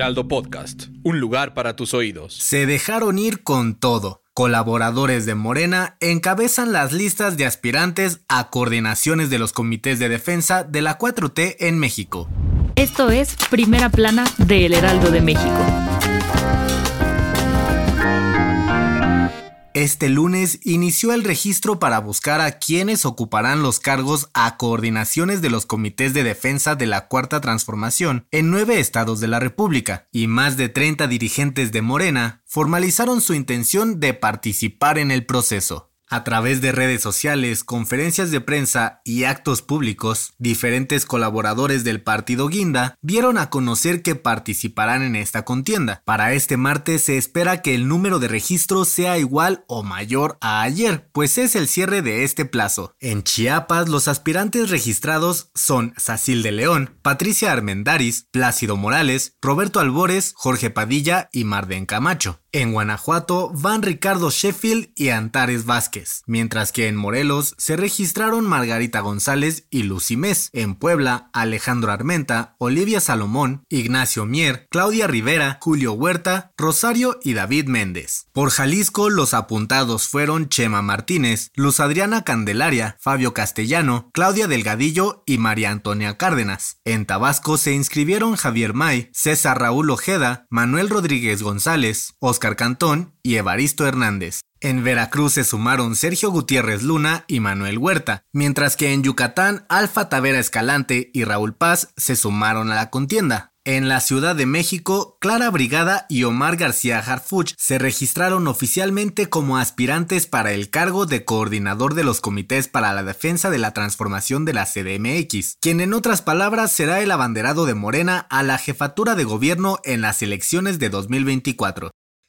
Heraldo Podcast, un lugar para tus oídos. Se dejaron ir con todo. Colaboradores de Morena encabezan las listas de aspirantes a coordinaciones de los comités de defensa de la 4T en México. Esto es Primera Plana de El Heraldo de México. Este lunes inició el registro para buscar a quienes ocuparán los cargos a coordinaciones de los comités de defensa de la Cuarta Transformación en nueve estados de la República, y más de 30 dirigentes de Morena formalizaron su intención de participar en el proceso. A través de redes sociales, conferencias de prensa y actos públicos, diferentes colaboradores del partido Guinda dieron a conocer que participarán en esta contienda. Para este martes se espera que el número de registros sea igual o mayor a ayer, pues es el cierre de este plazo. En Chiapas, los aspirantes registrados son Sacil de León, Patricia Armendaris, Plácido Morales, Roberto Albores, Jorge Padilla y Marden Camacho. En Guanajuato van Ricardo Sheffield y Antares Vázquez, mientras que en Morelos se registraron Margarita González y Lucy Mes. En Puebla, Alejandro Armenta, Olivia Salomón, Ignacio Mier, Claudia Rivera, Julio Huerta, Rosario y David Méndez. Por Jalisco, los apuntados fueron Chema Martínez, Luz Adriana Candelaria, Fabio Castellano, Claudia Delgadillo y María Antonia Cárdenas. En Tabasco se inscribieron Javier May, César Raúl Ojeda, Manuel Rodríguez González, Oscar Cantón y Evaristo Hernández. En Veracruz se sumaron Sergio Gutiérrez Luna y Manuel Huerta, mientras que en Yucatán Alfa Tavera Escalante y Raúl Paz se sumaron a la contienda. En la Ciudad de México, Clara Brigada y Omar García Harfuch se registraron oficialmente como aspirantes para el cargo de coordinador de los comités para la defensa de la transformación de la CDMX, quien en otras palabras será el abanderado de Morena a la jefatura de gobierno en las elecciones de 2024.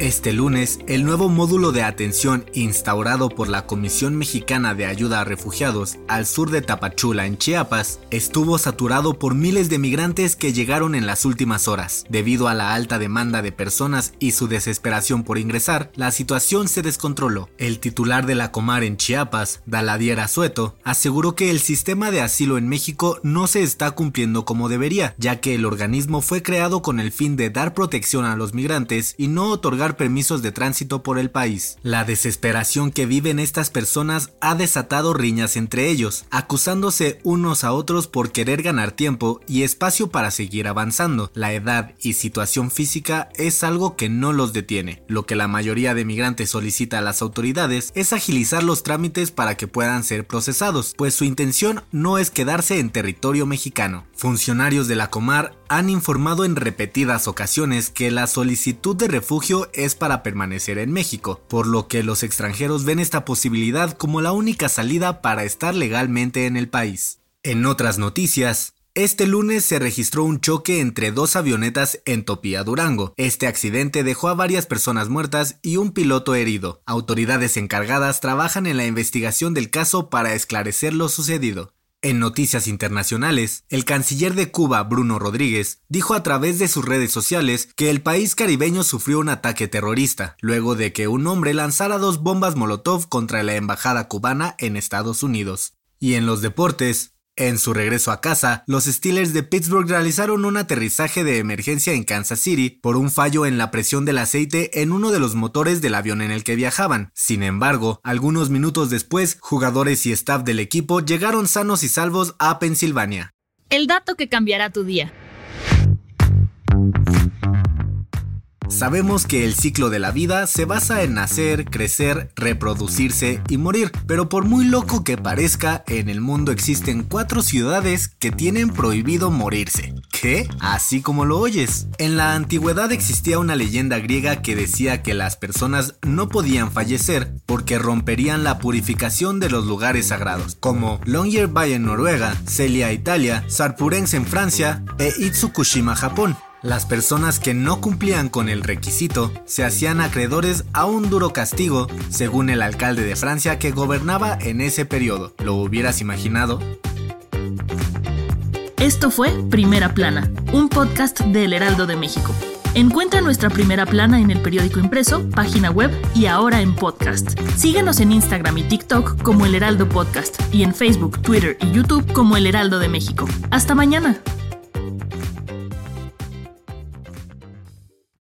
Este lunes, el nuevo módulo de atención instaurado por la Comisión Mexicana de Ayuda a Refugiados al sur de Tapachula, en Chiapas, estuvo saturado por miles de migrantes que llegaron en las últimas horas. Debido a la alta demanda de personas y su desesperación por ingresar, la situación se descontroló. El titular de la Comar en Chiapas, Daladier Sueto, aseguró que el sistema de asilo en México no se está cumpliendo como debería, ya que el organismo fue creado con el fin de dar protección a los migrantes y no permisos de tránsito por el país. La desesperación que viven estas personas ha desatado riñas entre ellos, acusándose unos a otros por querer ganar tiempo y espacio para seguir avanzando. La edad y situación física es algo que no los detiene. Lo que la mayoría de migrantes solicita a las autoridades es agilizar los trámites para que puedan ser procesados, pues su intención no es quedarse en territorio mexicano. Funcionarios de la Comar han informado en repetidas ocasiones que la solicitud de refugio es para permanecer en México, por lo que los extranjeros ven esta posibilidad como la única salida para estar legalmente en el país. En otras noticias, este lunes se registró un choque entre dos avionetas en Topía, Durango. Este accidente dejó a varias personas muertas y un piloto herido. Autoridades encargadas trabajan en la investigación del caso para esclarecer lo sucedido. En noticias internacionales, el canciller de Cuba, Bruno Rodríguez, dijo a través de sus redes sociales que el país caribeño sufrió un ataque terrorista, luego de que un hombre lanzara dos bombas Molotov contra la embajada cubana en Estados Unidos. Y en los deportes, en su regreso a casa, los Steelers de Pittsburgh realizaron un aterrizaje de emergencia en Kansas City por un fallo en la presión del aceite en uno de los motores del avión en el que viajaban. Sin embargo, algunos minutos después, jugadores y staff del equipo llegaron sanos y salvos a Pensilvania. El dato que cambiará tu día. Sabemos que el ciclo de la vida se basa en nacer, crecer, reproducirse y morir, pero por muy loco que parezca, en el mundo existen cuatro ciudades que tienen prohibido morirse. ¿Qué? Así como lo oyes. En la antigüedad existía una leyenda griega que decía que las personas no podían fallecer porque romperían la purificación de los lugares sagrados, como Longyearbyen en Noruega, Celia Italia, Sarpurense en Francia e Itsukushima Japón. Las personas que no cumplían con el requisito se hacían acreedores a un duro castigo, según el alcalde de Francia que gobernaba en ese periodo. ¿Lo hubieras imaginado? Esto fue Primera Plana, un podcast del Heraldo de México. Encuentra nuestra primera plana en el periódico impreso, página web y ahora en podcast. Síguenos en Instagram y TikTok como El Heraldo Podcast y en Facebook, Twitter y YouTube como El Heraldo de México. Hasta mañana.